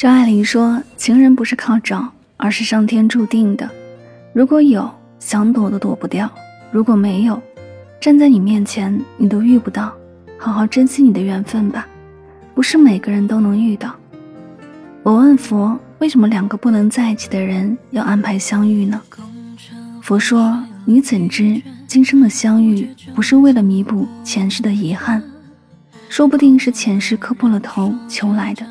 张爱玲说：“情人不是靠找，而是上天注定的。如果有，想躲都躲不掉；如果没有，站在你面前，你都遇不到。好好珍惜你的缘分吧，不是每个人都能遇到。”我问佛：“为什么两个不能在一起的人要安排相遇呢？”佛说：“你怎知今生的相遇不是为了弥补前世的遗憾？说不定是前世磕破了头求来的。”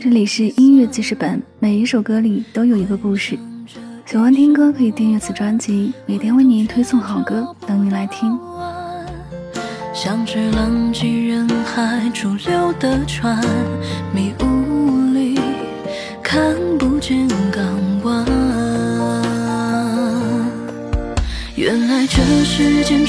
这里是音乐记事本，每一首歌里都有一个故事。喜欢听歌可以订阅此专辑，每天为您推送好歌，等你来听。像只浪迹人海逐流的船，迷雾里看不见港湾。原来这世间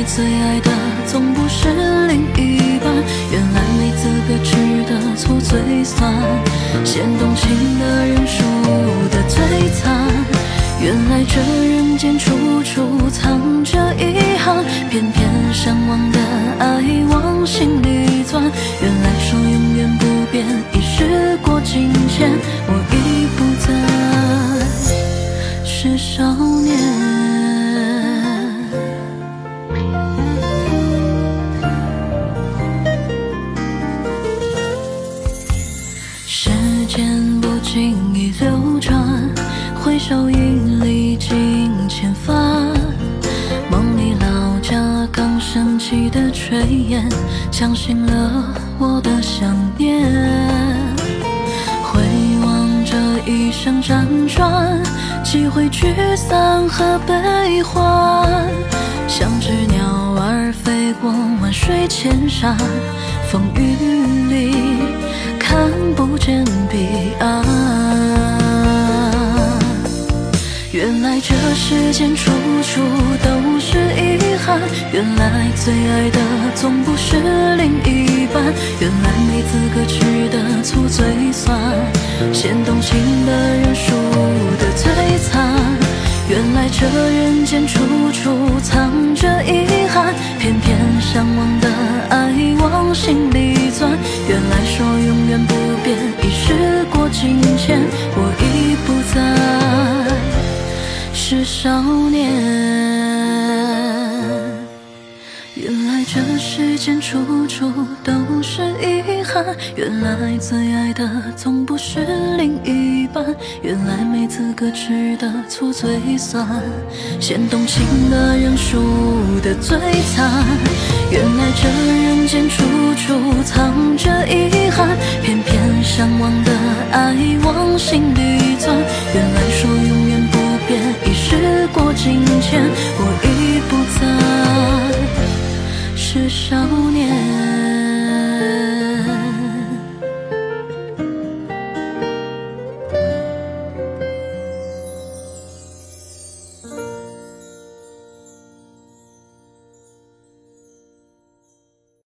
原来最爱的总不是另一半，原来没资格吃的醋最酸，先动情的人输的最惨。原来这人间处处藏着遗憾，偏偏向往的爱往心里钻。原来说永远不变，已时过境迁，我已不再。是少流转，回首已历经千帆。梦里老家刚升起的炊烟，呛醒了我的想念。回望这一生辗转，几回聚散和悲欢，像只鸟儿飞过万水千山，风雨里这世间处处都是遗憾，原来最爱的总不是另一半，原来没资格吃的醋最酸。先动情的人输的最惨，原来这人间处处藏着遗憾，偏少年。原来这世间处处都是遗憾，原来最爱的总不是另一半，原来没资格吃的醋最酸，先动情的人输得最惨。原来这人间处处藏着遗憾，偏偏向往的爱往心里钻。原来说永远不变，时过境迁我已不再是少年。